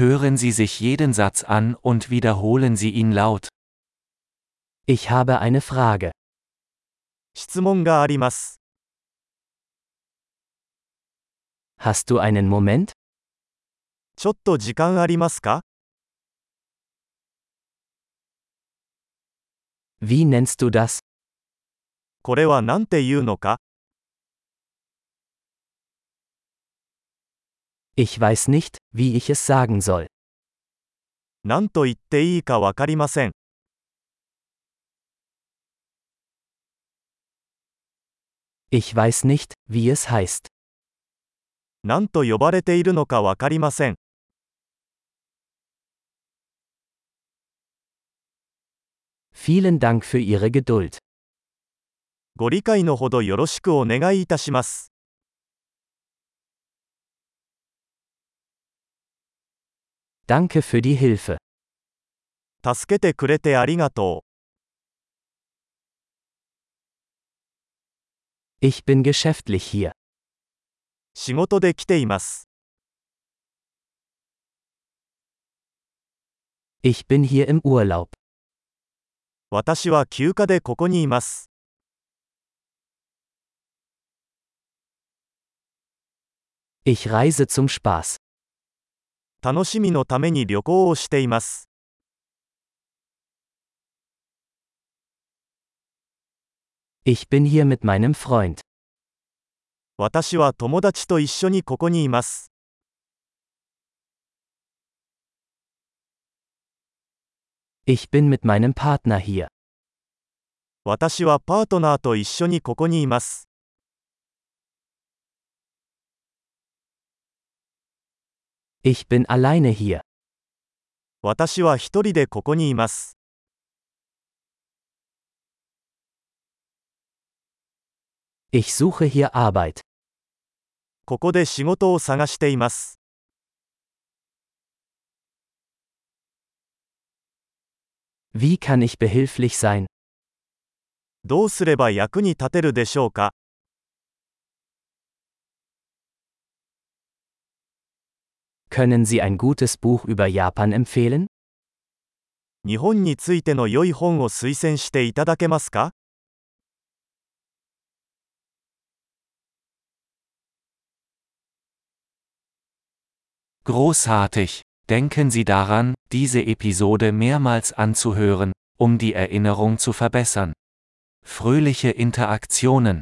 Hören Sie sich jeden Satz an und wiederholen Sie ihn laut. Ich habe eine Frage. 質問があります。 Hast du einen Moment? ちょっと時間ありますか Wie nennst du das? これは何て言うのか Ich weiß nicht, wie ich es sagen soll. 何と言っていいかわかりません。Ich weiß nicht, wie es heißt. 何と呼ばれているのかわかりません。Vielen Dank für Ihre Geduld. ご理解のほどよろしくお願いいたします。Danke für die Hilfe. 助けてくれてありがと Ich bin geschäftlich hier. う。仕事で来ています。 Ich bin hier im Urlaub. 私は休暇でここにいます。 Ich reise zum Spaß. 楽しみのために旅行をしています。Ich bin hier mit meinem Freund. 私は友達と一緒にここにいます。Ich bin mit meinem Partner hier. 私はパートナーと一緒にここにいます。Ich bin alleine hier. 私は一人でここにいます。Ich suche hier Arbeit. ここで仕事を探しています。Wie kann ich behilflich sein? どうすれば役に立てるでしょうか Können Sie ein gutes Buch über Japan empfehlen? 日本についての良い本を推薦していただけますか Großartig! Denken Sie daran, diese Episode mehrmals anzuhören, um die Erinnerung zu verbessern. Fröhliche Interaktionen!